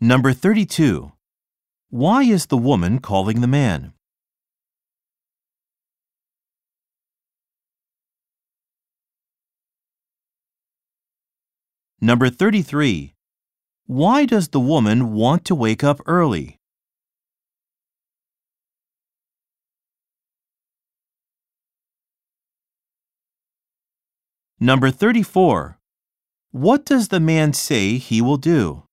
Number 32. Why is the woman calling the man? Number 33. Why does the woman want to wake up early? Number 34. What does the man say he will do?